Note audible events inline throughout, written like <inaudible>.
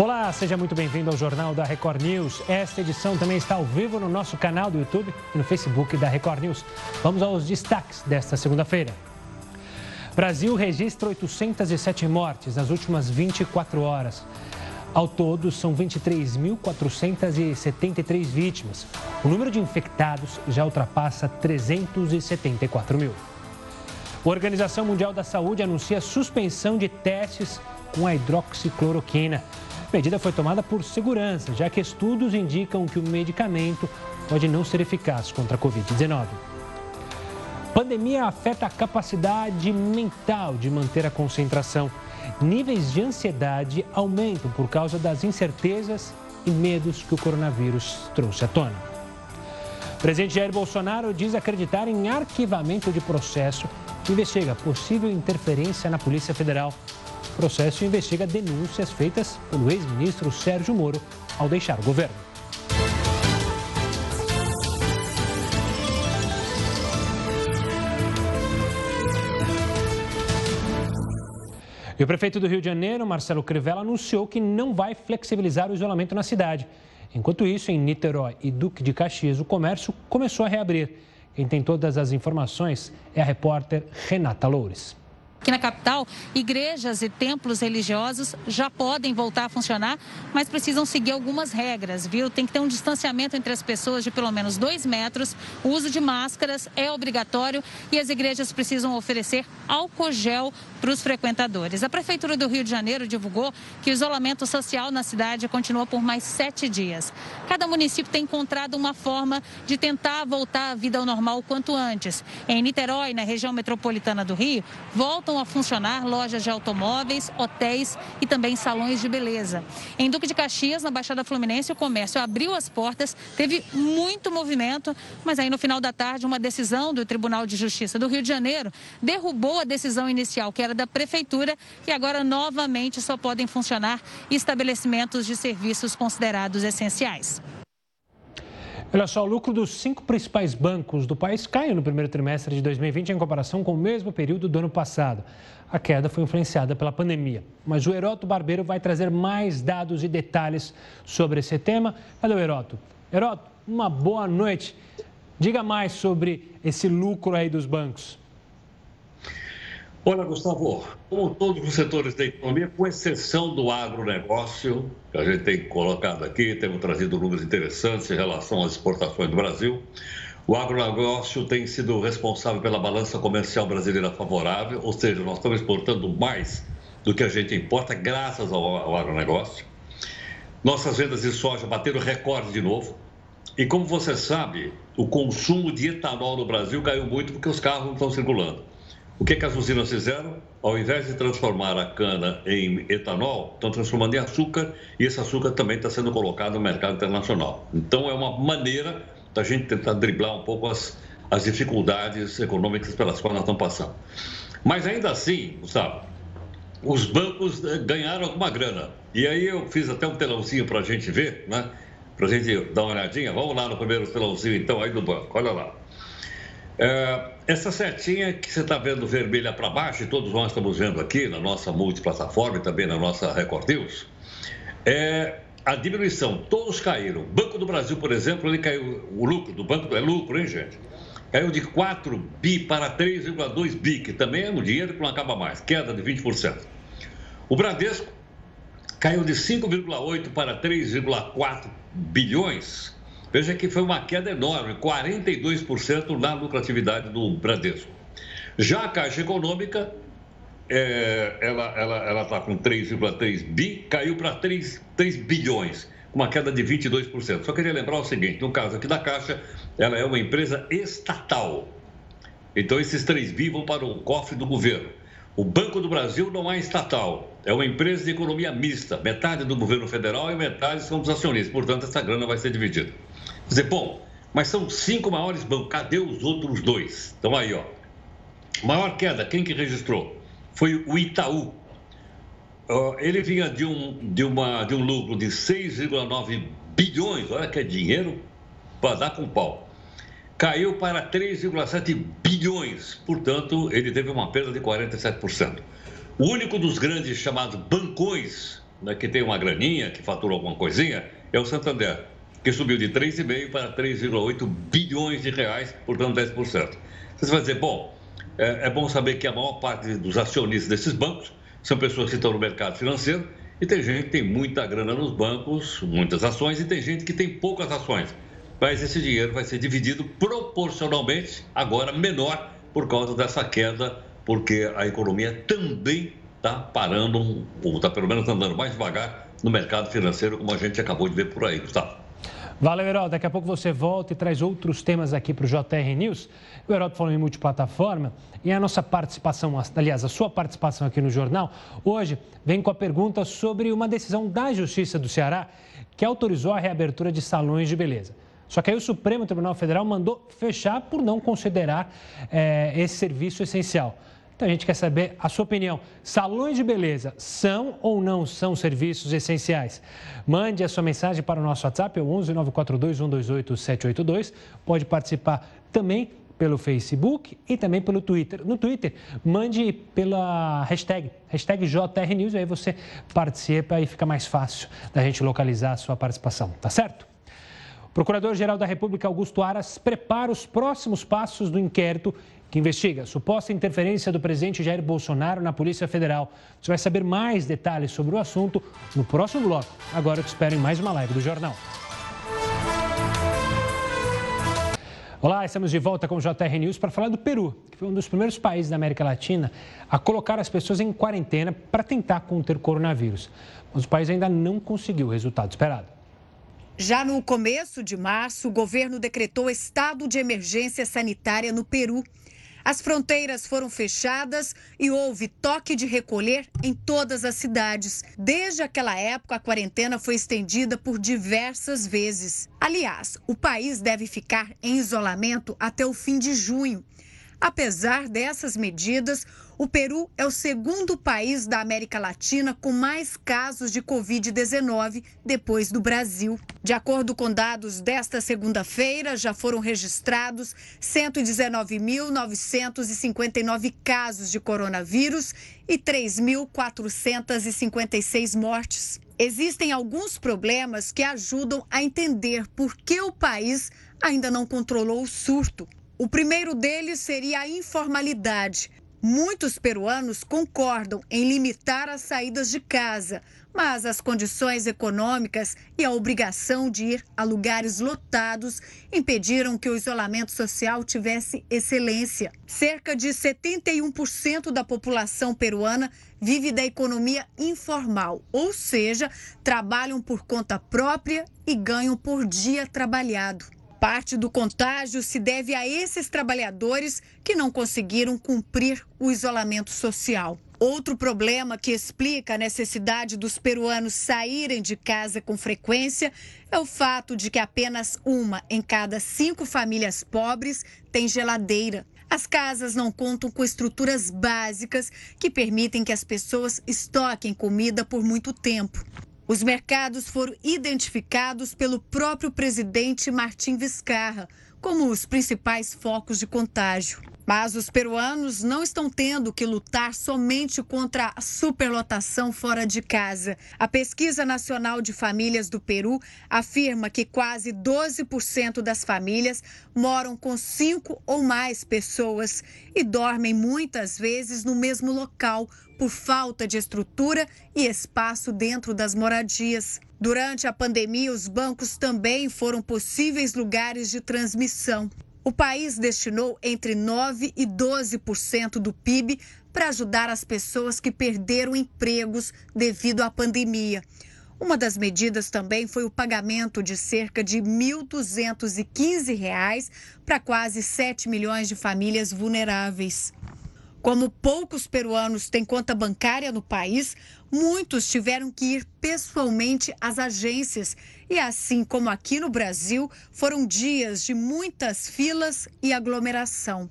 Olá, seja muito bem-vindo ao Jornal da Record News. Esta edição também está ao vivo no nosso canal do YouTube e no Facebook da Record News. Vamos aos destaques desta segunda-feira. Brasil registra 807 mortes nas últimas 24 horas. Ao todo, são 23.473 vítimas. O número de infectados já ultrapassa 374 mil. A Organização Mundial da Saúde anuncia suspensão de testes com a hidroxicloroquina. Medida foi tomada por segurança, já que estudos indicam que o medicamento pode não ser eficaz contra a Covid-19. Pandemia afeta a capacidade mental de manter a concentração. Níveis de ansiedade aumentam por causa das incertezas e medos que o coronavírus trouxe à tona. O presidente Jair Bolsonaro diz acreditar em arquivamento de processo que investiga possível interferência na Polícia Federal. Processo investiga denúncias feitas pelo ex-ministro Sérgio Moro ao deixar o governo. E o prefeito do Rio de Janeiro, Marcelo Crivella, anunciou que não vai flexibilizar o isolamento na cidade. Enquanto isso, em Niterói e Duque de Caxias, o comércio começou a reabrir. Quem tem todas as informações é a repórter Renata Loures. Aqui na capital, igrejas e templos religiosos já podem voltar a funcionar, mas precisam seguir algumas regras, viu? Tem que ter um distanciamento entre as pessoas de pelo menos dois metros, o uso de máscaras é obrigatório e as igrejas precisam oferecer álcool gel para os frequentadores. A Prefeitura do Rio de Janeiro divulgou que o isolamento social na cidade continua por mais sete dias. Cada município tem encontrado uma forma de tentar voltar à vida ao normal o quanto antes. Em Niterói, na região metropolitana do Rio, volta voltam a funcionar lojas de automóveis, hotéis e também salões de beleza. Em Duque de Caxias, na Baixada Fluminense, o comércio abriu as portas, teve muito movimento, mas aí no final da tarde, uma decisão do Tribunal de Justiça do Rio de Janeiro derrubou a decisão inicial, que era da Prefeitura, e agora novamente só podem funcionar estabelecimentos de serviços considerados essenciais. Olha só, o lucro dos cinco principais bancos do país caiu no primeiro trimestre de 2020 em comparação com o mesmo período do ano passado. A queda foi influenciada pela pandemia. Mas o Heroto Barbeiro vai trazer mais dados e detalhes sobre esse tema. Cadê o Heroto? Heroto, uma boa noite. Diga mais sobre esse lucro aí dos bancos. Olha, Gustavo, como todos os setores da economia, com exceção do agronegócio, que a gente tem colocado aqui, temos trazido números interessantes em relação às exportações do Brasil. O agronegócio tem sido responsável pela balança comercial brasileira favorável, ou seja, nós estamos exportando mais do que a gente importa, graças ao, ao agronegócio. Nossas vendas de soja bateram recorde de novo. E como você sabe, o consumo de etanol no Brasil caiu muito porque os carros não estão circulando. O que, que as usinas fizeram? Ao invés de transformar a cana em etanol, estão transformando em açúcar e esse açúcar também está sendo colocado no mercado internacional. Então, é uma maneira da gente tentar driblar um pouco as, as dificuldades econômicas pelas quais nós estamos passando. Mas ainda assim, Gustavo, os bancos eh, ganharam alguma grana. E aí eu fiz até um telãozinho para a gente ver, né? Para a gente dar uma olhadinha. Vamos lá no primeiro telãozinho, então, aí do banco. Olha lá. É, essa setinha que você está vendo vermelha para baixo, e todos nós estamos vendo aqui na nossa multiplataforma e também na nossa Record News, é a diminuição. Todos caíram. Banco do Brasil, por exemplo, ele caiu. O lucro do banco é lucro, hein, gente? Caiu de 4 bi para 3,2 bi, que também é um dinheiro que não acaba mais, queda de 20%. O Bradesco caiu de 5,8 para 3,4 bilhões Veja que foi uma queda enorme, 42% na lucratividade do Bradesco. Já a Caixa Econômica, é, ela está com 3,3 bi, caiu para 3, 3 bilhões, uma queda de 22%. Só queria lembrar o seguinte: no caso aqui da Caixa, ela é uma empresa estatal. Então, esses 3 bi vão para o cofre do governo. O Banco do Brasil não é estatal, é uma empresa de economia mista. Metade do governo federal e metade são dos acionistas. Portanto, essa grana vai ser dividida. Dizer, bom, mas são cinco maiores bancos. Cadê os outros dois? Então aí, ó. Maior queda, quem que registrou? Foi o Itaú. ele vinha de um, de, uma, de um lucro de 6,9 bilhões, olha que é dinheiro para dar com pau. Caiu para 3,7 bilhões, portanto, ele teve uma perda de 47%. O único dos grandes chamados bancões né, que tem uma graninha, que fatura alguma coisinha, é o Santander, que subiu de 3,5 para 3,8 bilhões de reais, portanto 10%. Você vai dizer, bom, é, é bom saber que a maior parte dos acionistas desses bancos são pessoas que estão no mercado financeiro e tem gente que tem muita grana nos bancos, muitas ações, e tem gente que tem poucas ações. Mas esse dinheiro vai ser dividido proporcionalmente, agora menor, por causa dessa queda, porque a economia também está parando, ou está pelo menos andando mais devagar no mercado financeiro, como a gente acabou de ver por aí, Gustavo. Valeu, Herói. Daqui a pouco você volta e traz outros temas aqui para o JR News. O Herói falou em multiplataforma e a nossa participação, aliás, a sua participação aqui no jornal, hoje vem com a pergunta sobre uma decisão da Justiça do Ceará que autorizou a reabertura de salões de beleza. Só que aí o Supremo Tribunal Federal mandou fechar por não considerar é, esse serviço essencial. Então a gente quer saber a sua opinião. Salões de beleza são ou não são serviços essenciais? Mande a sua mensagem para o nosso WhatsApp, é o 11 942 128 782. Pode participar também pelo Facebook e também pelo Twitter. No Twitter, mande pela hashtag, hashtag JRNews, aí você participa e fica mais fácil da gente localizar a sua participação, tá certo? Procurador-Geral da República, Augusto Aras, prepara os próximos passos do inquérito que investiga a suposta interferência do presidente Jair Bolsonaro na Polícia Federal. Você vai saber mais detalhes sobre o assunto no próximo bloco. Agora eu te espero em mais uma live do Jornal. Olá, estamos de volta com o JR News para falar do Peru, que foi um dos primeiros países da América Latina a colocar as pessoas em quarentena para tentar conter o coronavírus. Mas o país ainda não conseguiu o resultado esperado. Já no começo de março, o governo decretou estado de emergência sanitária no Peru as fronteiras foram fechadas e houve toque de recolher em todas as cidades. Desde aquela época, a quarentena foi estendida por diversas vezes. Aliás, o país deve ficar em isolamento até o fim de junho. Apesar dessas medidas, o Peru é o segundo país da América Latina com mais casos de Covid-19 depois do Brasil. De acordo com dados desta segunda-feira, já foram registrados 119.959 casos de coronavírus e 3.456 mortes. Existem alguns problemas que ajudam a entender por que o país ainda não controlou o surto. O primeiro deles seria a informalidade. Muitos peruanos concordam em limitar as saídas de casa, mas as condições econômicas e a obrigação de ir a lugares lotados impediram que o isolamento social tivesse excelência. Cerca de 71% da população peruana vive da economia informal, ou seja, trabalham por conta própria e ganham por dia trabalhado. Parte do contágio se deve a esses trabalhadores que não conseguiram cumprir o isolamento social. Outro problema que explica a necessidade dos peruanos saírem de casa com frequência é o fato de que apenas uma em cada cinco famílias pobres tem geladeira. As casas não contam com estruturas básicas que permitem que as pessoas estoquem comida por muito tempo. Os mercados foram identificados pelo próprio presidente Martim Vizcarra como os principais focos de contágio. Mas os peruanos não estão tendo que lutar somente contra a superlotação fora de casa. A Pesquisa Nacional de Famílias do Peru afirma que quase 12% das famílias moram com cinco ou mais pessoas e dormem muitas vezes no mesmo local por falta de estrutura e espaço dentro das moradias. Durante a pandemia, os bancos também foram possíveis lugares de transmissão. O país destinou entre 9% e 12% do PIB para ajudar as pessoas que perderam empregos devido à pandemia. Uma das medidas também foi o pagamento de cerca de R$ 1.215 para quase 7 milhões de famílias vulneráveis. Como poucos peruanos têm conta bancária no país, muitos tiveram que ir pessoalmente às agências. E assim como aqui no Brasil, foram dias de muitas filas e aglomeração.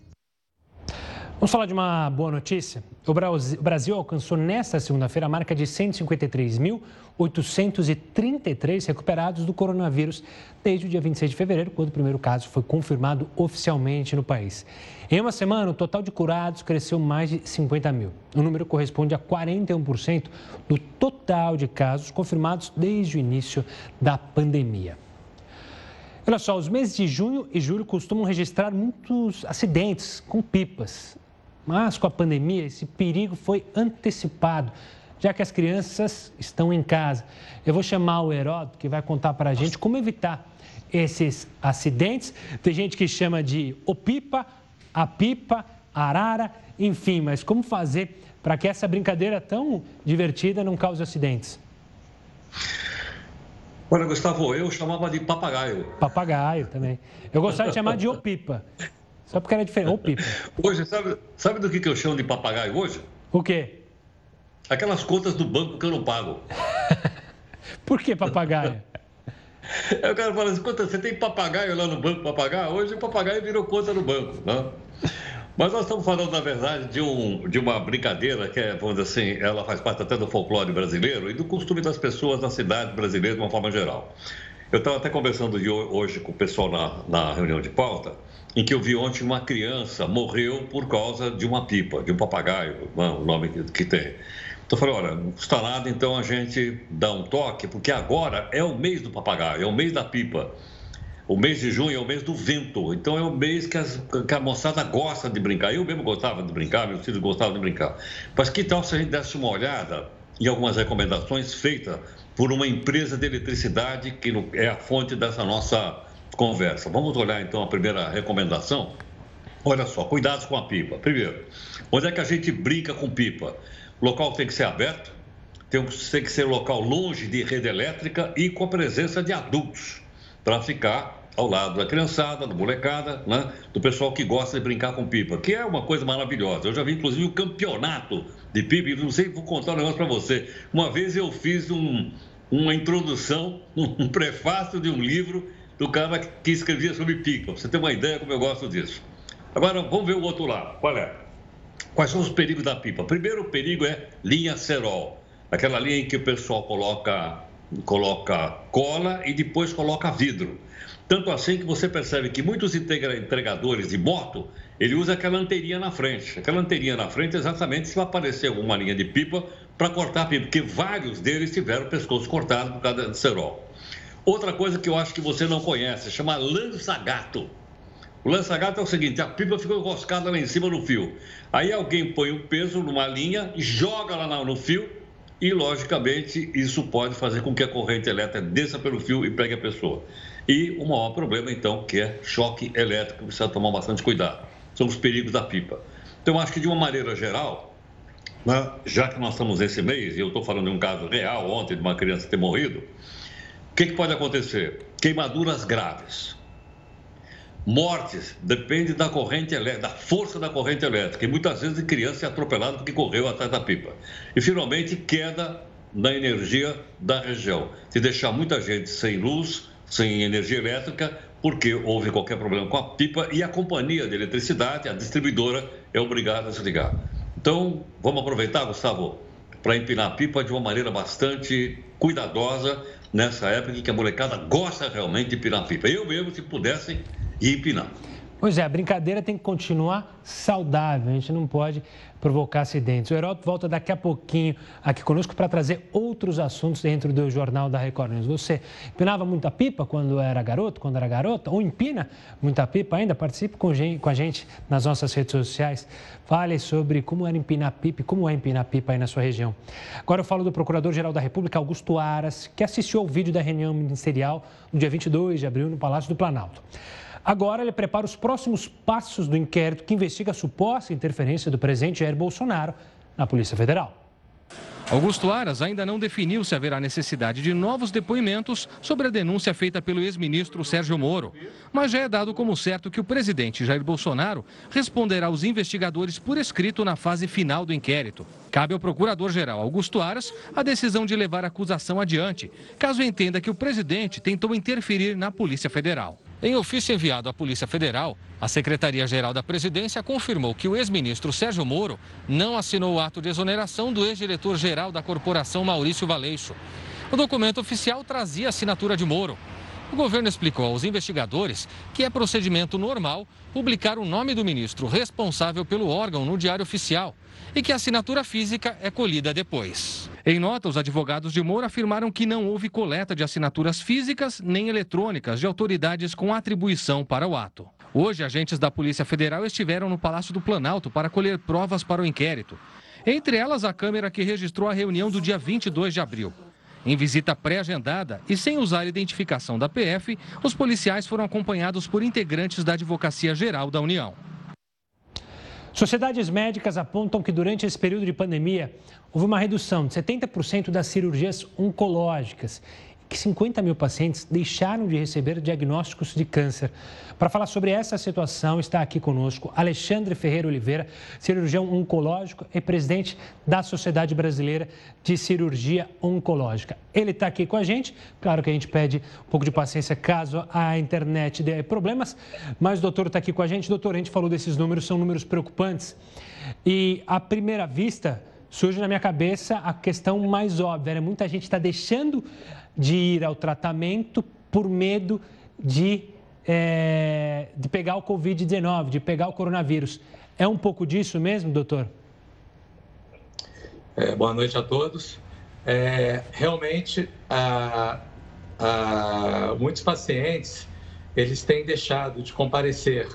Vamos falar de uma boa notícia? O Brasil alcançou nesta segunda-feira a marca de 153.833 recuperados do coronavírus desde o dia 26 de fevereiro, quando o primeiro caso foi confirmado oficialmente no país. Em uma semana, o total de curados cresceu mais de 50 mil. O número corresponde a 41% do total de casos confirmados desde o início da pandemia. Olha só, os meses de junho e julho costumam registrar muitos acidentes com pipas. Mas com a pandemia, esse perigo foi antecipado, já que as crianças estão em casa. Eu vou chamar o Heródoto, que vai contar para a gente como evitar esses acidentes. Tem gente que chama de o pipa, a pipa, arara, enfim, mas como fazer para que essa brincadeira tão divertida não cause acidentes? Olha, Gustavo, eu chamava de papagaio. Papagaio também. Eu gostava de chamar de opipa. <laughs> Só porque era diferente. Ou pipa. Hoje, sabe, sabe do que, que eu chamo de papagaio hoje? O quê? Aquelas contas do banco que eu não pago. <laughs> Por que papagaio? Eu quero falar assim, você tem papagaio lá no banco para pagar? Hoje o papagaio virou conta no banco, né? Mas nós estamos falando, na verdade, de, um, de uma brincadeira que é, vamos dizer assim, ela faz parte até do folclore brasileiro e do costume das pessoas na cidade brasileira de uma forma geral. Eu estava até conversando hoje com o pessoal na, na reunião de pauta em que eu vi ontem uma criança morreu por causa de uma pipa, de um papagaio, né, o nome que, tem. Então eu falei, olha, não custa nada então a gente dar um toque, porque agora é o mês do papagaio, é o mês da pipa. O mês de junho é o mês do vento, então é o mês que, as, que a moçada gosta de brincar. Eu mesmo gostava de brincar, meus filhos gostavam de brincar. Mas que tal se a gente desse uma olhada em algumas recomendações feitas por uma empresa de eletricidade que é a fonte dessa nossa conversa. Vamos olhar então a primeira recomendação. Olha só, cuidados com a pipa. Primeiro, onde é que a gente brinca com pipa? O local tem que ser aberto, tem, que ser local longe de rede elétrica e com a presença de adultos, para ficar ao lado da criançada, da molecada, né? do pessoal que gosta de brincar com pipa, que é uma coisa maravilhosa. Eu já vi, inclusive, o um campeonato de pipa, não sei, vou contar um negócio para você. Uma vez eu fiz um, uma introdução, <laughs> um prefácio de um livro do cara que escrevia sobre pipa. Você tem uma ideia como eu gosto disso. Agora, vamos ver o outro lado. Qual é? Quais são os perigos da pipa? Primeiro, o perigo é linha cerol. Aquela linha em que o pessoal coloca, coloca cola e depois coloca vidro. Tanto assim que você percebe que muitos entregadores de moto, ele usa aquela anteirinha na frente. Aquela anteirinha na frente exatamente se aparecer alguma linha de pipa para cortar a pipa, porque vários deles tiveram o pescoço cortado por causa de cerol. Outra coisa que eu acho que você não conhece, chama lança-gato. O lança-gato é o seguinte, a pipa fica enroscada lá em cima no fio. Aí alguém põe o peso numa linha, joga lá no fio e, logicamente, isso pode fazer com que a corrente elétrica desça pelo fio e pegue a pessoa. E o maior problema, então, que é choque elétrico, precisa tomar bastante cuidado. São os perigos da pipa. Então, acho que de uma maneira geral, né, já que nós estamos nesse mês, e eu estou falando de um caso real ontem de uma criança ter morrido, que, que pode acontecer? Queimaduras graves. Mortes depende da corrente elétrica, da força da corrente elétrica. E muitas vezes a criança é atropelada porque correu atrás da pipa. E finalmente queda na energia da região. Se deixar muita gente sem luz, sem energia elétrica, porque houve qualquer problema com a pipa e a companhia de eletricidade, a distribuidora, é obrigada a desligar. Então, vamos aproveitar, Gustavo, para empinar a pipa de uma maneira bastante cuidadosa nessa época em que a molecada gosta realmente de empinar pipa. Eu mesmo, se pudesse, ia empinar. Pois é, a brincadeira tem que continuar saudável, a gente não pode provocar acidentes. O Heródoto volta daqui a pouquinho aqui conosco para trazer outros assuntos dentro do Jornal da Record News. Você empinava muita pipa quando era garoto, quando era garota, ou empina muita pipa ainda? Participe com a gente nas nossas redes sociais. Fale sobre como era empinar pipa e como é empinar pipa aí na sua região. Agora eu falo do Procurador-Geral da República, Augusto Aras, que assistiu ao vídeo da reunião ministerial no dia 22 de abril no Palácio do Planalto. Agora ele prepara os próximos passos do inquérito que investiga a suposta interferência do presidente Jair Bolsonaro na Polícia Federal. Augusto Aras ainda não definiu se haverá necessidade de novos depoimentos sobre a denúncia feita pelo ex-ministro Sérgio Moro. Mas já é dado como certo que o presidente Jair Bolsonaro responderá aos investigadores por escrito na fase final do inquérito. Cabe ao procurador-geral Augusto Aras a decisão de levar a acusação adiante, caso entenda que o presidente tentou interferir na Polícia Federal. Em ofício enviado à Polícia Federal, a Secretaria-Geral da Presidência confirmou que o ex-ministro Sérgio Moro não assinou o ato de exoneração do ex-diretor-geral da corporação Maurício Valeixo. O documento oficial trazia a assinatura de Moro. O governo explicou aos investigadores que é procedimento normal publicar o nome do ministro responsável pelo órgão no Diário Oficial e que a assinatura física é colhida depois. Em nota, os advogados de Moura afirmaram que não houve coleta de assinaturas físicas nem eletrônicas de autoridades com atribuição para o ato. Hoje, agentes da Polícia Federal estiveram no Palácio do Planalto para colher provas para o inquérito. Entre elas, a câmera que registrou a reunião do dia 22 de abril. Em visita pré-agendada e sem usar identificação da PF, os policiais foram acompanhados por integrantes da Advocacia Geral da União. Sociedades médicas apontam que durante esse período de pandemia houve uma redução de 70% das cirurgias oncológicas que 50 mil pacientes deixaram de receber diagnósticos de câncer. Para falar sobre essa situação, está aqui conosco Alexandre Ferreira Oliveira, cirurgião oncológico e presidente da Sociedade Brasileira de Cirurgia Oncológica. Ele está aqui com a gente. Claro que a gente pede um pouco de paciência caso a internet dê problemas, mas o doutor está aqui com a gente. Doutor, a gente falou desses números, são números preocupantes. E à primeira vista, surge na minha cabeça a questão mais óbvia: né? muita gente está deixando de ir ao tratamento por medo de, é, de pegar o Covid-19, de pegar o coronavírus. É um pouco disso mesmo, doutor? É, boa noite a todos. É, realmente, a, a, muitos pacientes eles têm deixado de comparecer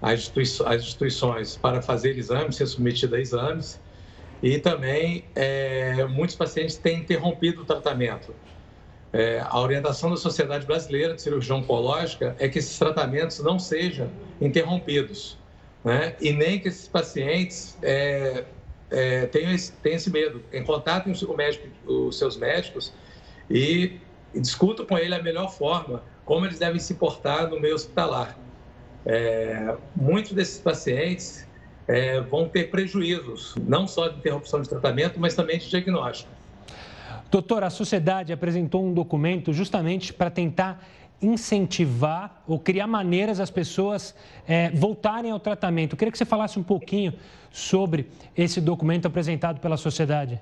às, instituições, às instituições para fazer exames, ser submetido a exames, e também é, muitos pacientes têm interrompido o tratamento é, a orientação da Sociedade Brasileira de Cirurgia Oncológica é que esses tratamentos não sejam interrompidos, né? e nem que esses pacientes é, é, tenham, esse, tenham esse medo. Em contato com médico, os seus médicos e, e discutam com ele a melhor forma, como eles devem se portar no meio hospitalar. É, muitos desses pacientes é, vão ter prejuízos, não só de interrupção de tratamento, mas também de diagnóstico. Doutor, a sociedade apresentou um documento justamente para tentar incentivar ou criar maneiras as pessoas é, voltarem ao tratamento. Eu queria que você falasse um pouquinho sobre esse documento apresentado pela sociedade.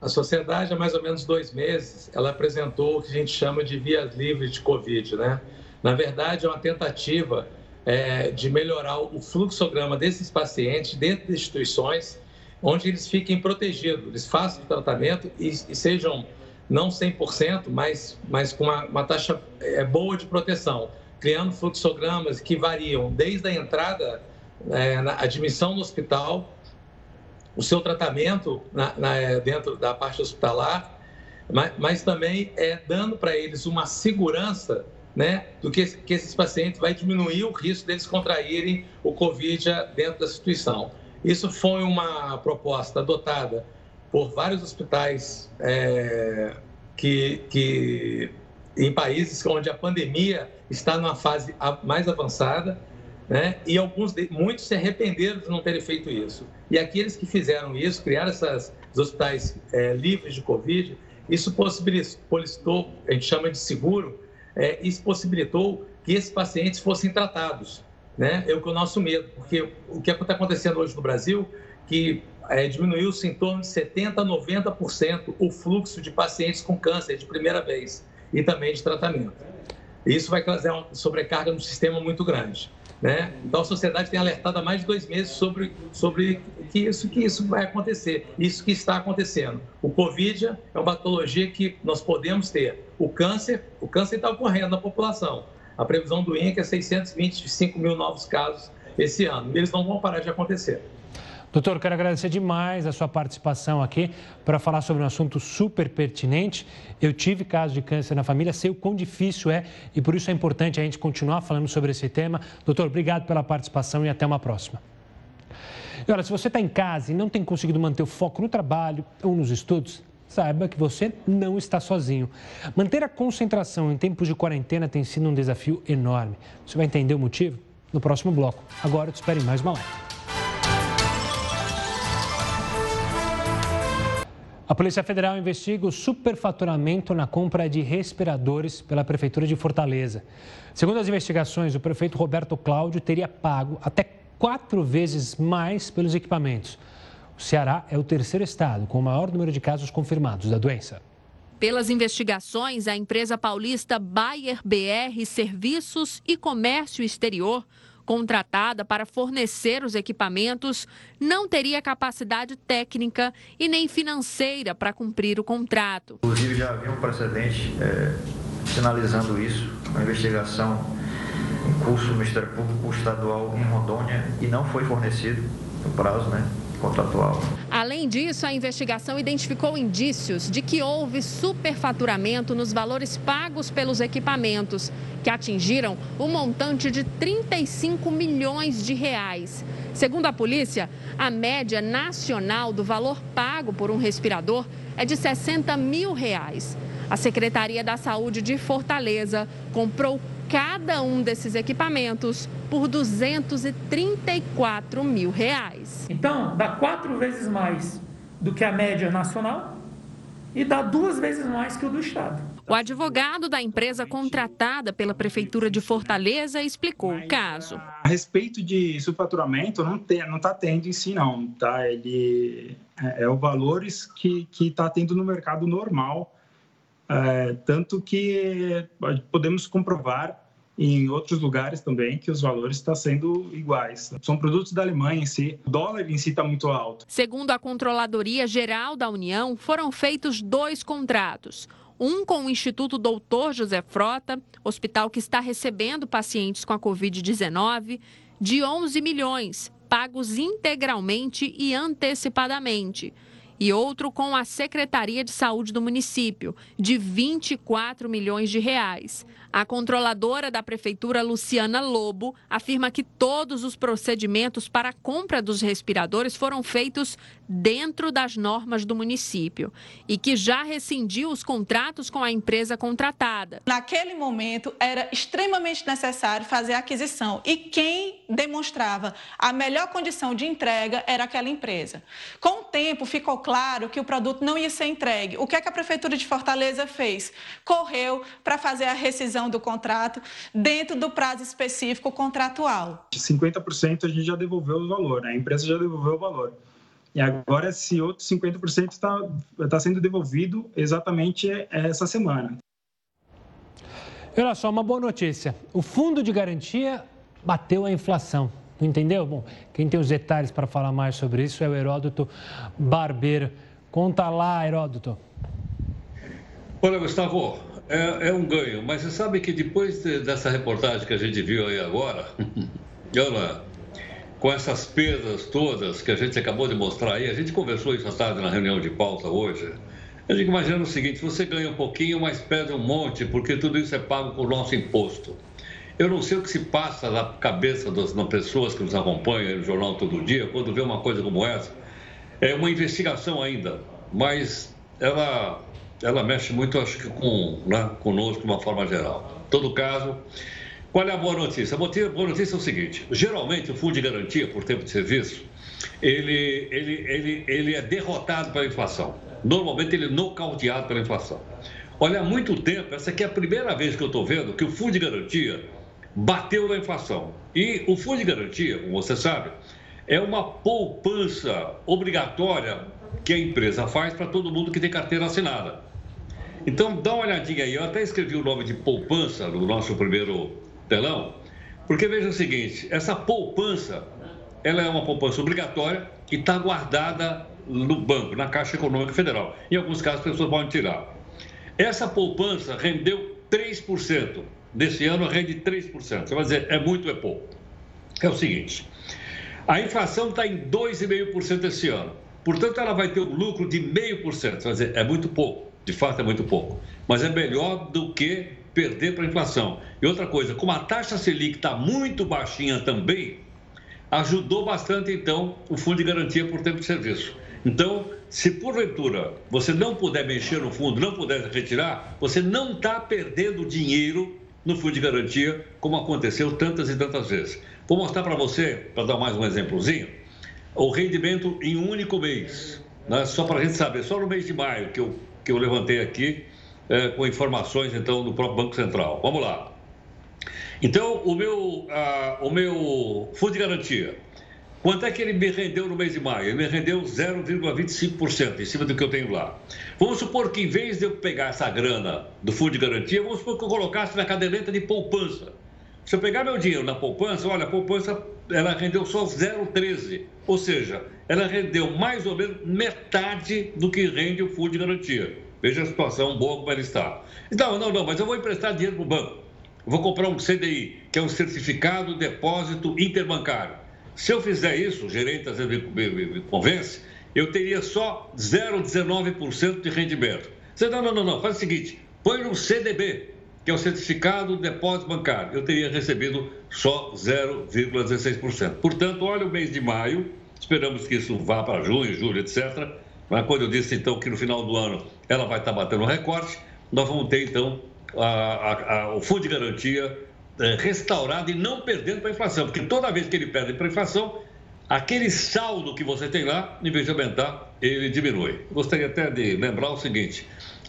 A sociedade, há mais ou menos dois meses, ela apresentou o que a gente chama de vias livres de Covid, né? Na verdade, é uma tentativa é, de melhorar o fluxograma desses pacientes dentro de instituições onde eles fiquem protegidos, eles façam o tratamento e, e sejam não 100%, mas, mas com uma, uma taxa é, boa de proteção, criando fluxogramas que variam desde a entrada, é, na admissão no hospital, o seu tratamento na, na, é, dentro da parte hospitalar, mas, mas também é dando para eles uma segurança né, do que, que esses pacientes vai diminuir o risco deles contraírem o Covid dentro da instituição. Isso foi uma proposta adotada por vários hospitais é, que, que, em países onde a pandemia está numa fase mais avançada, né? E alguns, muitos se arrependeram de não terem feito isso. E aqueles que fizeram isso, criaram esses hospitais é, livres de Covid, isso possibilitou, a gente chama de seguro, é, isso possibilitou que esses pacientes fossem tratados né? É o que é o nosso medo, porque o que está acontecendo hoje no Brasil, que é, diminuiu-se em torno de 70% a 90% o fluxo de pacientes com câncer de primeira vez e também de tratamento. Isso vai trazer uma sobrecarga no sistema muito grande. Né? Então a sociedade tem alertado há mais de dois meses sobre, sobre que, isso, que isso vai acontecer, isso que está acontecendo. O Covid é uma patologia que nós podemos ter. O câncer, o câncer está ocorrendo na população. A previsão do INCA é 625 mil novos casos esse ano. E eles não vão parar de acontecer. Doutor, quero agradecer demais a sua participação aqui para falar sobre um assunto super pertinente. Eu tive casos de câncer na família, sei o quão difícil é e por isso é importante a gente continuar falando sobre esse tema. Doutor, obrigado pela participação e até uma próxima. E olha, se você está em casa e não tem conseguido manter o foco no trabalho ou nos estudos, saiba que você não está sozinho. Manter a concentração em tempos de quarentena tem sido um desafio enorme. Você vai entender o motivo no próximo bloco. Agora eu te espero em mais uma live. A Polícia Federal investiga o superfaturamento na compra de respiradores pela Prefeitura de Fortaleza. Segundo as investigações, o prefeito Roberto Cláudio teria pago até quatro vezes mais pelos equipamentos. O Ceará é o terceiro estado com o maior número de casos confirmados da doença. Pelas investigações, a empresa paulista Bayer BR Serviços e Comércio Exterior contratada para fornecer os equipamentos, não teria capacidade técnica e nem financeira para cumprir o contrato. Inclusive, já havia um precedente é, sinalizando isso, uma investigação em curso no Ministério Público Estadual em Rondônia e não foi fornecido no prazo, né? Contratual. Além disso, a investigação identificou indícios de que houve superfaturamento nos valores pagos pelos equipamentos, que atingiram o um montante de 35 milhões de reais. Segundo a polícia, a média nacional do valor pago por um respirador é de 60 mil reais. A Secretaria da Saúde de Fortaleza comprou cada um desses equipamentos por 234 mil reais. Então, dá quatro vezes mais do que a média nacional e dá duas vezes mais que o do Estado. O advogado da empresa contratada pela Prefeitura de Fortaleza explicou o caso. A respeito de superfaturamento, não está não tá tendo em si, não. Tá? Ele é, é o valores que está tendo no mercado normal. É, tanto que podemos comprovar em outros lugares também que os valores estão sendo iguais. São produtos da Alemanha em si. O dólar em si está muito alto. Segundo a Controladoria Geral da União, foram feitos dois contratos. Um com o Instituto Doutor José Frota, hospital que está recebendo pacientes com a Covid-19, de 11 milhões, pagos integralmente e antecipadamente e outro com a Secretaria de Saúde do município, de 24 milhões de reais. A controladora da prefeitura, Luciana Lobo, afirma que todos os procedimentos para a compra dos respiradores foram feitos dentro das normas do município e que já rescindiu os contratos com a empresa contratada. Naquele momento, era extremamente necessário fazer a aquisição e quem demonstrava a melhor condição de entrega era aquela empresa. Com o tempo, ficou claro que o produto não ia ser entregue. O que, é que a Prefeitura de Fortaleza fez? Correu para fazer a rescisão do contrato dentro do prazo específico contratual. 50% a gente já devolveu o valor, né? a empresa já devolveu o valor. E agora esse outro 50% está tá sendo devolvido exatamente essa semana. Olha só, uma boa notícia. O fundo de garantia bateu a inflação. Entendeu? Bom, quem tem os detalhes para falar mais sobre isso é o Heródoto Barbeiro. Conta lá, Heródoto. Olha, Gustavo, é, é um ganho, mas você sabe que depois de, dessa reportagem que a gente viu aí agora, <laughs> olha, com essas perdas todas que a gente acabou de mostrar aí, a gente conversou isso à tarde na reunião de pauta hoje. A gente imagina o seguinte: você ganha um pouquinho, mas perde um monte, porque tudo isso é pago por nosso imposto. Eu não sei o que se passa na cabeça das, das pessoas que nos acompanham no jornal todo dia, quando vê uma coisa como essa. É uma investigação ainda, mas ela ela mexe muito, acho que com, né, conosco de uma forma geral. Em todo caso, qual é a boa notícia? A boa notícia é o seguinte: geralmente o fundo de garantia por tempo de serviço ele, ele, ele, ele é derrotado pela inflação. Normalmente ele é nocauteado pela inflação. Olha, há muito tempo, essa aqui é a primeira vez que eu estou vendo que o fundo de garantia bateu na inflação. E o fundo de garantia, como você sabe, é uma poupança obrigatória que a empresa faz para todo mundo que tem carteira assinada. Então, dá uma olhadinha aí. Eu até escrevi o nome de poupança no nosso primeiro telão, porque veja o seguinte: essa poupança, ela é uma poupança obrigatória e está guardada no banco, na Caixa Econômica Federal. Em alguns casos, as pessoas podem tirar. Essa poupança rendeu 3%. Desse ano, rende 3%. Você vai dizer, é muito ou é pouco? É o seguinte: a inflação está em 2,5% esse ano. Portanto, ela vai ter um lucro de 0,5%. Você vai dizer, é muito pouco de fato é muito pouco, mas é melhor do que perder para a inflação. E outra coisa, como a taxa Selic está muito baixinha também, ajudou bastante então o fundo de garantia por tempo de serviço. Então, se porventura você não puder mexer no fundo, não puder retirar, você não está perdendo dinheiro no fundo de garantia, como aconteceu tantas e tantas vezes. Vou mostrar para você, para dar mais um exemplozinho, o rendimento em um único mês né? só para a gente saber, só no mês de maio que eu, que eu levantei aqui, é, com informações então do próprio Banco Central. Vamos lá. Então, o meu, ah, o meu fundo de garantia, quanto é que ele me rendeu no mês de maio? Ele me rendeu 0,25% em cima do que eu tenho lá. Vamos supor que em vez de eu pegar essa grana do fundo de garantia, vamos supor que eu colocasse na caderneta de poupança. Se eu pegar meu dinheiro na poupança, olha, a poupança ela rendeu só 0,13. Ou seja, ela rendeu mais ou menos metade do que rende o fundo de garantia. Veja a situação boa como ela está. Então, não, não, mas eu vou emprestar dinheiro para o banco. vou comprar um CDI, que é um certificado de depósito interbancário. Se eu fizer isso, o gerente às vezes me, me, me convence, eu teria só 0,19% de rendimento. Você, não, não, não, não, faz o seguinte, põe no CDB, que é o certificado de depósito bancário. Eu teria recebido só 0,16%. Portanto, olha o mês de maio, esperamos que isso vá para junho, julho, etc. Mas quando eu disse, então, que no final do ano ela vai estar batendo um recorte, nós vamos ter, então, a, a, a, o fundo de garantia é, restaurado e não perdendo para a inflação, porque toda vez que ele perde para a inflação, aquele saldo que você tem lá, em vez de aumentar, ele diminui. Gostaria até de lembrar o seguinte: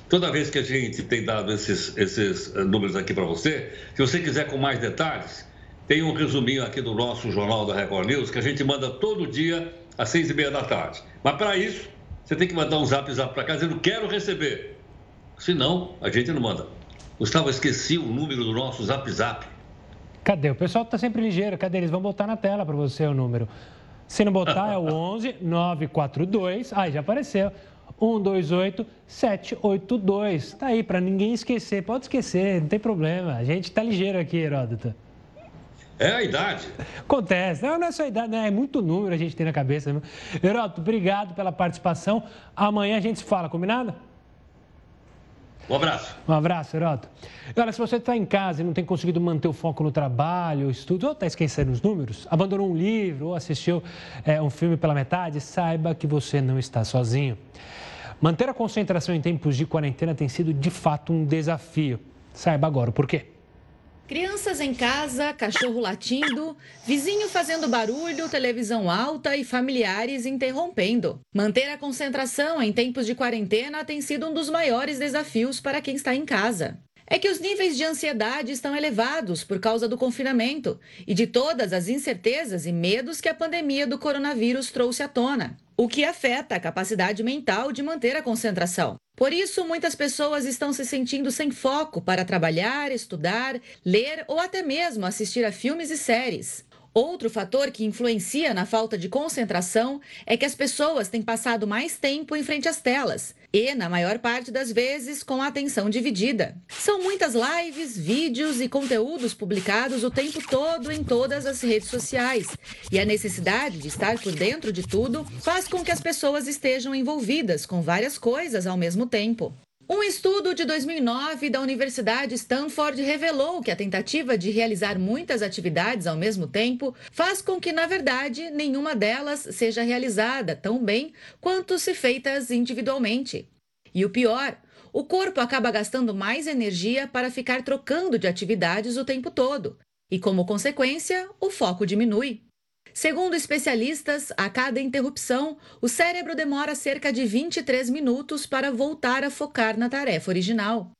toda vez que a gente tem dado esses, esses eh, números aqui para você, se você quiser com mais detalhes, tem um resuminho aqui do nosso jornal da Record News que a gente manda todo dia às seis e meia da tarde. Mas para isso, você tem que mandar um zap zap para cá dizendo quero receber. Senão, a gente não manda. Gustavo, esqueci o número do nosso zap zap. Cadê? O pessoal está sempre ligeiro. Cadê? Eles vão botar na tela para você o número. Se não botar, é o <laughs> 11 942. Ai, já apareceu. 128 782. Tá aí, para ninguém esquecer. Pode esquecer, não tem problema. A gente tá ligeiro aqui, Heródoto. É a idade. Acontece. Não, não é só a idade, né? É muito número a gente tem na cabeça. Né? Heródoto, obrigado pela participação. Amanhã a gente se fala, combinado? Um abraço. Um abraço, Heródoto. Olha, se você está em casa e não tem conseguido manter o foco no trabalho, estudo, ou está esquecendo os números, abandonou um livro ou assistiu é, um filme pela metade, saiba que você não está sozinho. Manter a concentração em tempos de quarentena tem sido de fato um desafio. Saiba agora o porquê. Crianças em casa, cachorro latindo, vizinho fazendo barulho, televisão alta e familiares interrompendo. Manter a concentração em tempos de quarentena tem sido um dos maiores desafios para quem está em casa. É que os níveis de ansiedade estão elevados por causa do confinamento e de todas as incertezas e medos que a pandemia do coronavírus trouxe à tona, o que afeta a capacidade mental de manter a concentração. Por isso, muitas pessoas estão se sentindo sem foco para trabalhar, estudar, ler ou até mesmo assistir a filmes e séries. Outro fator que influencia na falta de concentração é que as pessoas têm passado mais tempo em frente às telas e, na maior parte das vezes, com a atenção dividida. São muitas lives, vídeos e conteúdos publicados o tempo todo em todas as redes sociais, e a necessidade de estar por dentro de tudo faz com que as pessoas estejam envolvidas com várias coisas ao mesmo tempo. Um estudo de 2009 da Universidade Stanford revelou que a tentativa de realizar muitas atividades ao mesmo tempo faz com que, na verdade, nenhuma delas seja realizada tão bem quanto se feitas individualmente. E o pior, o corpo acaba gastando mais energia para ficar trocando de atividades o tempo todo. E, como consequência, o foco diminui. Segundo especialistas, a cada interrupção, o cérebro demora cerca de 23 minutos para voltar a focar na tarefa original.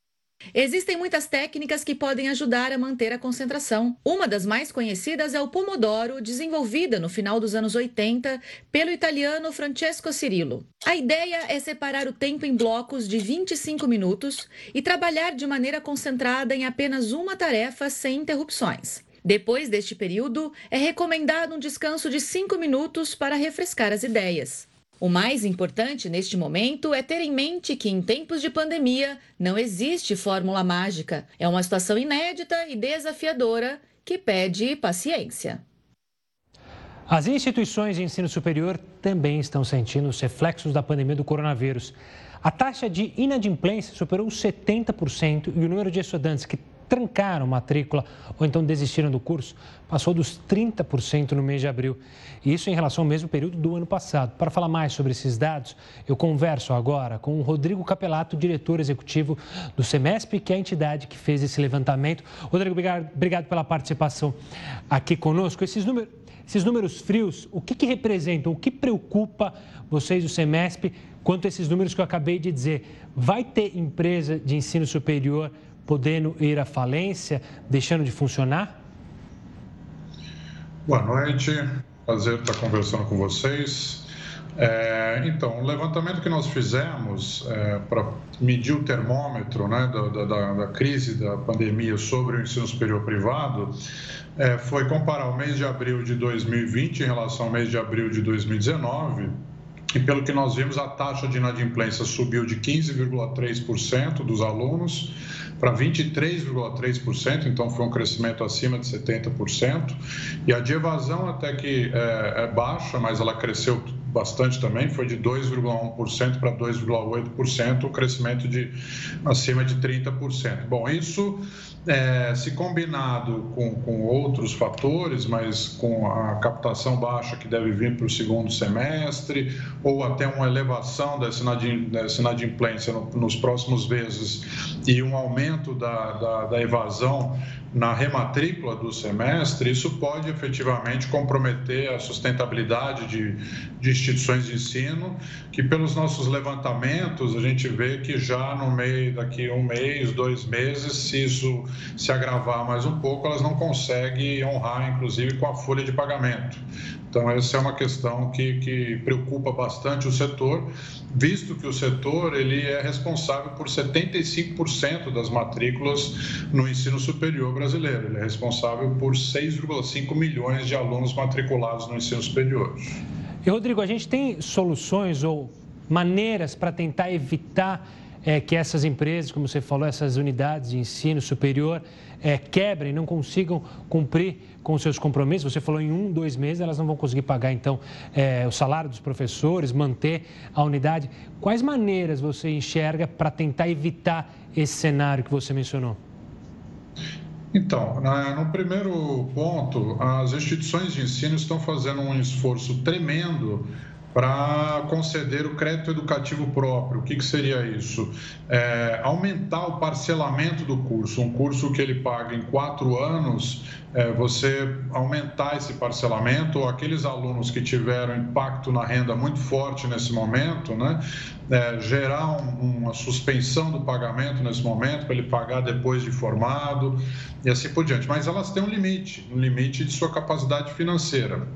Existem muitas técnicas que podem ajudar a manter a concentração. Uma das mais conhecidas é o Pomodoro, desenvolvida no final dos anos 80 pelo italiano Francesco Cirillo. A ideia é separar o tempo em blocos de 25 minutos e trabalhar de maneira concentrada em apenas uma tarefa sem interrupções. Depois deste período, é recomendado um descanso de 5 minutos para refrescar as ideias. O mais importante neste momento é ter em mente que, em tempos de pandemia, não existe fórmula mágica. É uma situação inédita e desafiadora que pede paciência. As instituições de ensino superior também estão sentindo os reflexos da pandemia do coronavírus. A taxa de inadimplência superou 70% e o número de estudantes que trancaram matrícula ou então desistiram do curso passou dos 30% no mês de abril. E isso em relação ao mesmo período do ano passado. Para falar mais sobre esses dados, eu converso agora com o Rodrigo Capelato, diretor executivo do Semesp, que é a entidade que fez esse levantamento. Rodrigo, obrigado, pela participação aqui conosco. Esses números Esses números frios, o que, que representam? O que preocupa vocês, o Semesp, quanto a esses números que eu acabei de dizer? Vai ter empresa de ensino superior podendo ir à falência, deixando de funcionar? Boa noite, prazer estar conversando com vocês. É, então, o levantamento que nós fizemos é, para medir o termômetro né, da, da, da, crise da pandemia sobre o ensino superior privado é, foi comparar o mês de abril de 2020 em relação ao mês de abril de 2019. E pelo que nós vimos, a taxa de inadimplência subiu de 15,3% dos alunos para 23,3%, então foi um crescimento acima de 70%. E a de evasão até que é, é baixa, mas ela cresceu bastante também, foi de 2,1% para 2,8%, o crescimento de acima de 30%. Bom, isso é, se combinado com, com outros fatores, mas com a captação baixa que deve vir para o segundo semestre, ou até uma elevação dessa inadimplência nos próximos meses e um aumento da, da, da evasão na rematrícula do semestre, isso pode efetivamente comprometer a sustentabilidade de, de, instituições de ensino, que pelos nossos levantamentos a gente vê que já no meio daqui um mês, dois meses, se isso se agravar mais um pouco, elas não conseguem honrar, inclusive, com a folha de pagamento. Então, essa é uma questão que, que preocupa bastante o setor, visto que o setor ele é responsável por 75% das matrículas no ensino superior brasileiro. Ele é responsável por 6,5 milhões de alunos matriculados no ensino superior. E, Rodrigo, a gente tem soluções ou maneiras para tentar evitar é, que essas empresas, como você falou, essas unidades de ensino superior, é, quebrem, não consigam cumprir com seus compromissos. Você falou em um, dois meses, elas não vão conseguir pagar, então, é, o salário dos professores, manter a unidade. Quais maneiras você enxerga para tentar evitar esse cenário que você mencionou? Então, no primeiro ponto, as instituições de ensino estão fazendo um esforço tremendo para conceder o crédito educativo próprio. O que, que seria isso? É, aumentar o parcelamento do curso. Um curso que ele paga em quatro anos, é, você aumentar esse parcelamento, ou aqueles alunos que tiveram impacto na renda muito forte nesse momento, né? É, gerar um, uma suspensão do pagamento nesse momento, para ele pagar depois de formado e assim por diante. Mas elas têm um limite, um limite de sua capacidade financeira.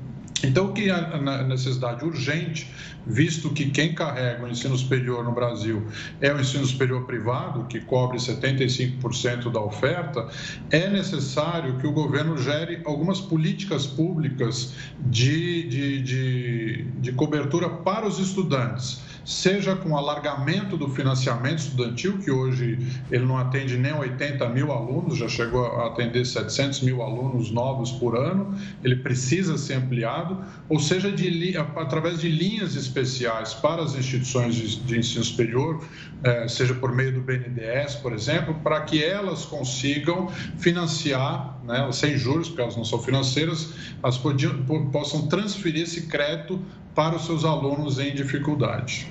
Então, que é necessidade urgente, visto que quem carrega o ensino superior no Brasil é o ensino superior privado, que cobre 75% da oferta, é necessário que o governo gere algumas políticas públicas de, de, de, de cobertura para os estudantes seja com alargamento do financiamento estudantil, que hoje ele não atende nem 80 mil alunos, já chegou a atender 700 mil alunos novos por ano, ele precisa ser ampliado, ou seja, de, através de linhas especiais para as instituições de, ensino superior, eh, seja por meio do BNDES, por exemplo, para que elas consigam financiar, né, sem juros, porque elas não são financeiras, elas podiam, possam transferir esse crédito para os seus alunos em dificuldade.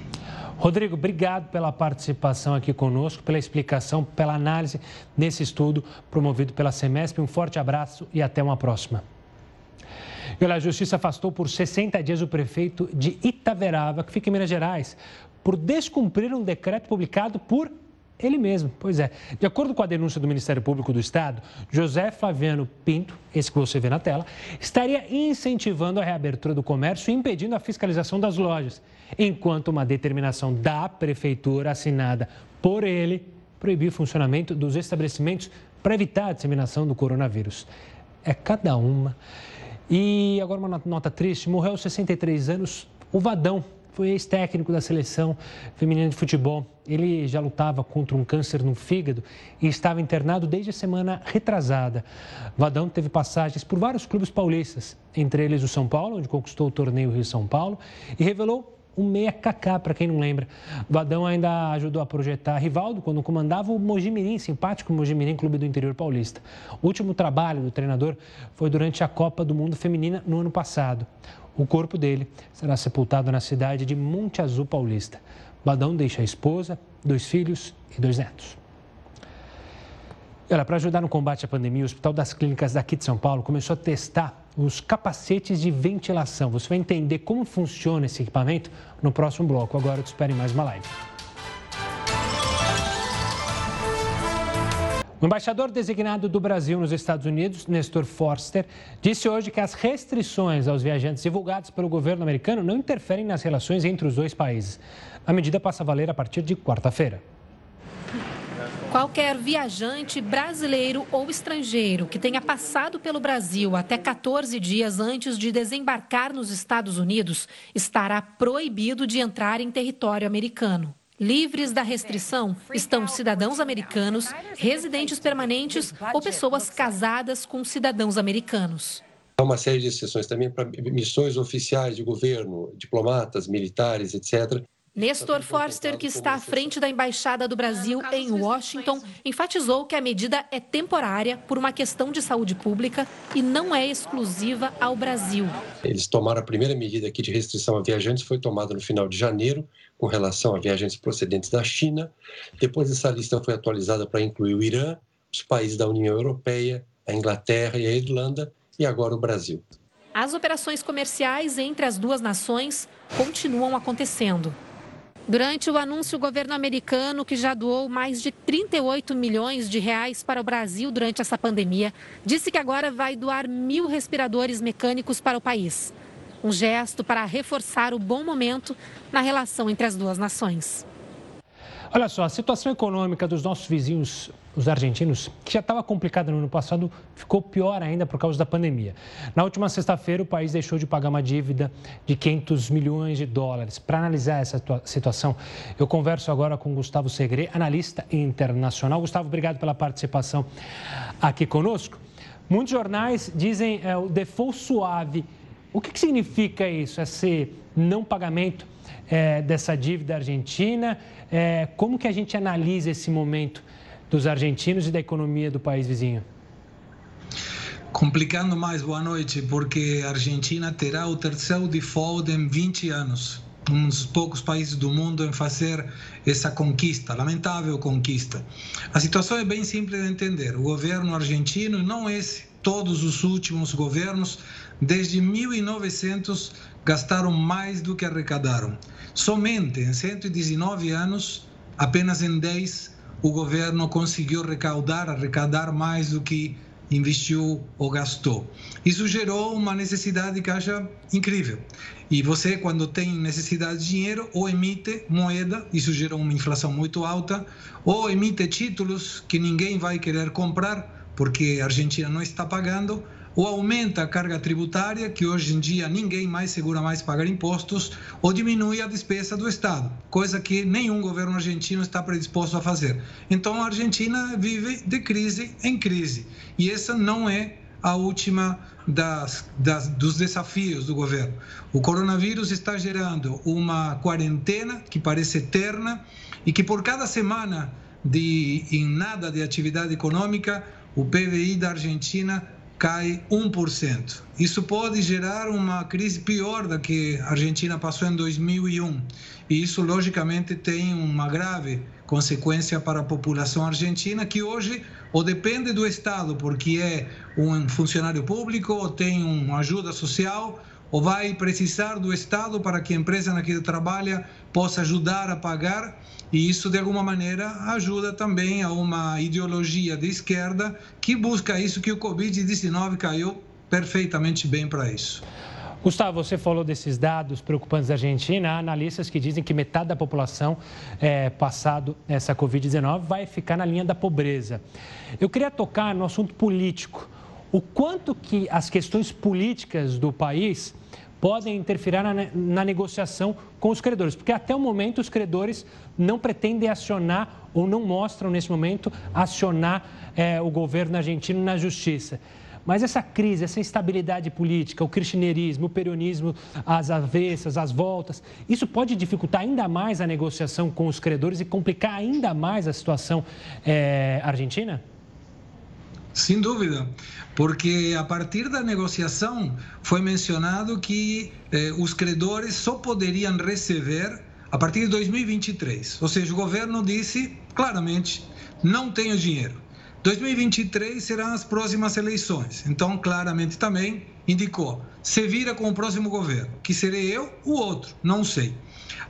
Rodrigo, obrigado pela participação aqui conosco, pela explicação, pela análise nesse estudo promovido pela Semesp. Um forte abraço e até uma próxima. A Justiça afastou por 60 dias o prefeito de Itaverava, que fica em Minas Gerais, por descumprir um decreto publicado por ele mesmo, pois é. De acordo com a denúncia do Ministério Público do Estado, José Flaviano Pinto, esse que você vê na tela, estaria incentivando a reabertura do comércio e impedindo a fiscalização das lojas, enquanto uma determinação da prefeitura assinada por ele proibiu o funcionamento dos estabelecimentos para evitar a disseminação do coronavírus. É cada uma. E agora uma nota triste, morreu aos 63 anos o Vadão, foi ex-técnico da seleção feminina de futebol. Ele já lutava contra um câncer no fígado e estava internado desde a semana retrasada. Vadão teve passagens por vários clubes paulistas, entre eles o São Paulo, onde conquistou o torneio Rio-São Paulo, e revelou um meia Kaká, para quem não lembra. Vadão ainda ajudou a projetar Rivaldo quando comandava o Mojimirim, simpático Mojimirim, clube do interior paulista. O último trabalho do treinador foi durante a Copa do Mundo Feminina no ano passado. O corpo dele será sepultado na cidade de Monte Azul Paulista. Badão deixa a esposa, dois filhos e dois netos. Para ajudar no combate à pandemia, o Hospital das Clínicas daqui de São Paulo começou a testar os capacetes de ventilação. Você vai entender como funciona esse equipamento no próximo bloco. Agora, te espero em mais uma live. O embaixador designado do Brasil nos Estados Unidos, Nestor Forster, disse hoje que as restrições aos viajantes divulgadas pelo governo americano não interferem nas relações entre os dois países. A medida passa a valer a partir de quarta-feira. Qualquer viajante brasileiro ou estrangeiro que tenha passado pelo Brasil até 14 dias antes de desembarcar nos Estados Unidos estará proibido de entrar em território americano. Livres da restrição estão cidadãos americanos, residentes permanentes ou pessoas casadas com cidadãos americanos. Há uma série de exceções também para missões oficiais de governo, diplomatas, militares, etc. Nestor Forster, que está à frente da Embaixada do Brasil em Washington, enfatizou que a medida é temporária por uma questão de saúde pública e não é exclusiva ao Brasil. Eles tomaram a primeira medida aqui de restrição a viajantes, foi tomada no final de janeiro, com relação a viajantes procedentes da China. Depois, essa lista foi atualizada para incluir o Irã, os países da União Europeia, a Inglaterra e a Irlanda, e agora o Brasil. As operações comerciais entre as duas nações continuam acontecendo. Durante o anúncio, o governo americano, que já doou mais de 38 milhões de reais para o Brasil durante essa pandemia, disse que agora vai doar mil respiradores mecânicos para o país. Um gesto para reforçar o bom momento na relação entre as duas nações. Olha só, a situação econômica dos nossos vizinhos, os argentinos, que já estava complicada no ano passado, ficou pior ainda por causa da pandemia. Na última sexta-feira, o país deixou de pagar uma dívida de 500 milhões de dólares. Para analisar essa situação, eu converso agora com Gustavo Segre, analista internacional. Gustavo, obrigado pela participação aqui conosco. Muitos jornais dizem é, o default suave o que, que significa isso, esse não pagamento é, dessa dívida argentina? É, como que a gente analisa esse momento dos argentinos e da economia do país vizinho? Complicando mais, boa noite, porque a Argentina terá o terceiro default em 20 anos. Um dos poucos países do mundo em fazer essa conquista, lamentável conquista. A situação é bem simples de entender. O governo argentino, não esse, todos os últimos governos, Desde 1900, gastaram mais do que arrecadaram. Somente em 119 anos, apenas em 10, o governo conseguiu recaudar, arrecadar mais do que investiu ou gastou. Isso gerou uma necessidade de caixa incrível. E você, quando tem necessidade de dinheiro, ou emite moeda, isso gerou uma inflação muito alta, ou emite títulos que ninguém vai querer comprar, porque a Argentina não está pagando, ou aumenta a carga tributária, que hoje em dia ninguém mais segura mais pagar impostos, ou diminui a despesa do Estado, coisa que nenhum governo argentino está predisposto a fazer. Então a Argentina vive de crise em crise, e essa não é a última das, das, dos desafios do governo. O coronavírus está gerando uma quarentena que parece eterna e que por cada semana de em nada de atividade econômica, o PBI da Argentina cai 1%. Isso pode gerar uma crise pior da que a Argentina passou em 2001. E isso, logicamente, tem uma grave consequência para a população argentina, que hoje ou depende do Estado, porque é um funcionário público, ou tem uma ajuda social, ou vai precisar do Estado para que a empresa na que trabalha possa ajudar a pagar e isso, de alguma maneira, ajuda também a uma ideologia de esquerda que busca isso que o Covid-19 caiu perfeitamente bem para isso. Gustavo, você falou desses dados preocupantes da Argentina. Há analistas que dizem que metade da população, é, passado essa Covid-19, vai ficar na linha da pobreza. Eu queria tocar no assunto político. O quanto que as questões políticas do país podem interferir na, na, negociação com os credores, porque até o momento os credores não pretendem acionar ou não mostram nesse momento acionar é, o governo argentino na justiça. Mas essa crise, essa instabilidade política, o kirchnerismo, o peronismo, as avessas, as voltas, isso pode dificultar ainda mais a negociação com os credores e complicar ainda mais a situação é, argentina? Sem dúvida, porque a partir da negociação foi mencionado que eh, os credores só poderiam receber a partir de 2023. Ou seja, o governo disse claramente: não tenho dinheiro. 2023 serão as próximas eleições. Então, claramente também indicou: se vira com o próximo governo, que serei eu ou outro, não sei.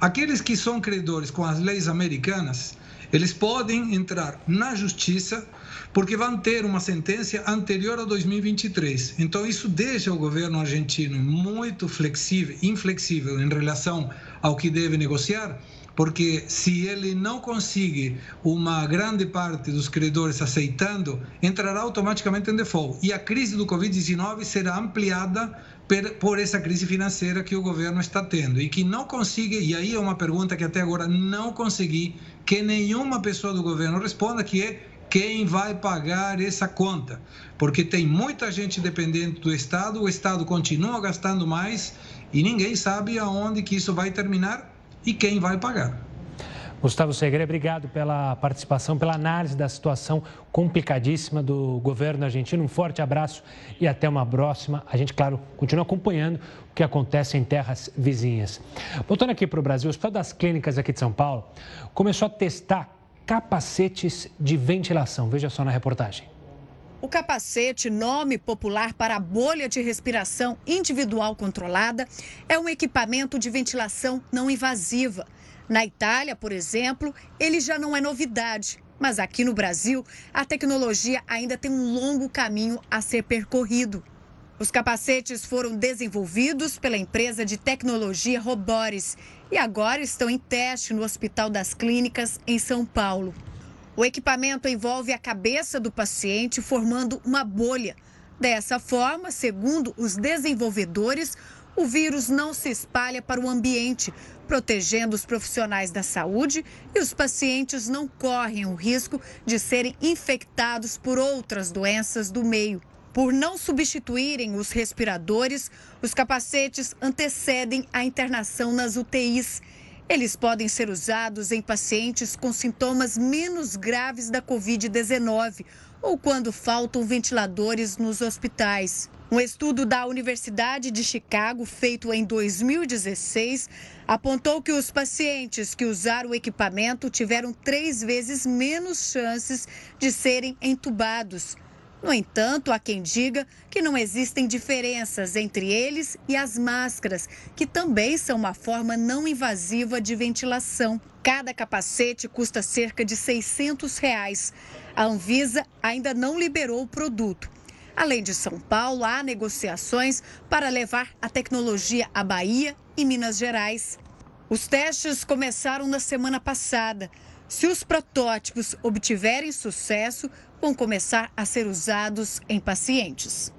Aqueles que são credores com as leis americanas, eles podem entrar na justiça porque vão ter uma sentença anterior a 2023. Então, isso deixa o governo argentino muito flexível, inflexível em relação ao que deve negociar, porque se ele não conseguir uma grande parte dos credores aceitando, entrará automaticamente em default. E a crise do Covid-19 será ampliada por essa crise financeira que o governo está tendo e que não consiga, e aí é uma pergunta que até agora não consegui que nenhuma pessoa do governo responda, que é quem vai pagar essa conta? Porque tem muita gente dependente do Estado, o Estado continua gastando mais e ninguém sabe aonde que isso vai terminar e quem vai pagar. Gustavo Segre, obrigado pela participação, pela análise da situação complicadíssima do governo argentino. Um forte abraço e até uma próxima. A gente, claro, continua acompanhando o que acontece em terras vizinhas. Voltando aqui para o Brasil, o Hospital das Clínicas aqui de São Paulo começou a testar capacetes de ventilação. Veja só na reportagem. O capacete, nome popular para a bolha de respiração individual controlada, é um equipamento de ventilação não invasiva na Itália, por exemplo, ele já não é novidade. Mas aqui no Brasil, a tecnologia ainda tem um longo caminho a ser percorrido. Os capacetes foram desenvolvidos pela empresa de tecnologia Roboris e agora estão em teste no Hospital das Clínicas, em São Paulo. O equipamento envolve a cabeça do paciente, formando uma bolha. Dessa forma, segundo os desenvolvedores, o vírus não se espalha para o ambiente, protegendo os profissionais da saúde e os pacientes não correm o risco de serem infectados por outras doenças do meio. Por não substituírem os respiradores, os capacetes antecedem a internação nas UTIs. Eles podem ser usados em pacientes com sintomas menos graves da Covid-19 ou quando faltam ventiladores nos hospitais. Um estudo da Universidade de Chicago, feito em 2016, apontou que os pacientes que usaram o equipamento tiveram três vezes menos chances de serem entubados. No entanto, há quem diga que não existem diferenças entre eles e as máscaras, que também são uma forma não invasiva de ventilação. Cada capacete custa cerca de 600 reais. A Anvisa ainda não liberou o produto. Além de São Paulo, há negociações para levar a tecnologia à Bahia e Minas Gerais. Os testes começaram na semana passada. Se os protótipos obtiverem sucesso, vão começar a ser usados em pacientes.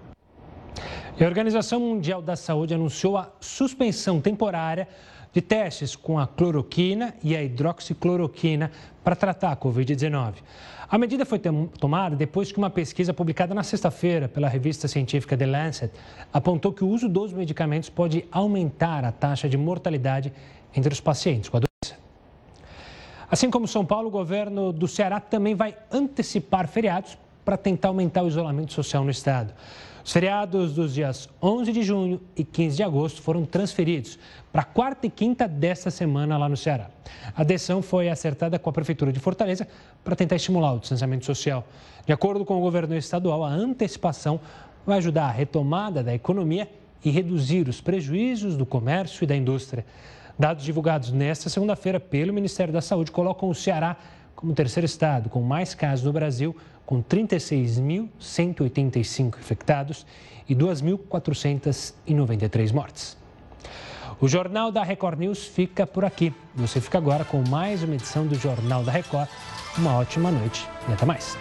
a Organização Mundial da Saúde anunciou a suspensão temporária de testes com a cloroquina e a hidroxicloroquina para tratar a Covid-19. A medida foi tomada depois que uma pesquisa publicada na sexta-feira pela revista científica The Lancet apontou que o uso dos medicamentos pode aumentar a taxa de mortalidade entre os pacientes com a doença. Assim como São Paulo, o governo do Ceará também vai antecipar feriados para tentar aumentar o isolamento social no estado. Os feriados dos dias 11 de junho e 15 de agosto foram transferidos para quarta e quinta desta semana lá no Ceará. A decisão foi acertada com a Prefeitura de Fortaleza para tentar estimular o distanciamento social. De acordo com o governo estadual, a antecipação vai ajudar a retomada da economia e reduzir os prejuízos do comércio e da indústria. Dados divulgados nesta segunda-feira pelo Ministério da Saúde colocam o Ceará como terceiro estado com mais casos no Brasil, com 36.185 infectados e 2.493 mortes. O Jornal da Record News fica por aqui. Você fica agora com mais uma edição do Jornal da Record. Uma ótima noite e até mais.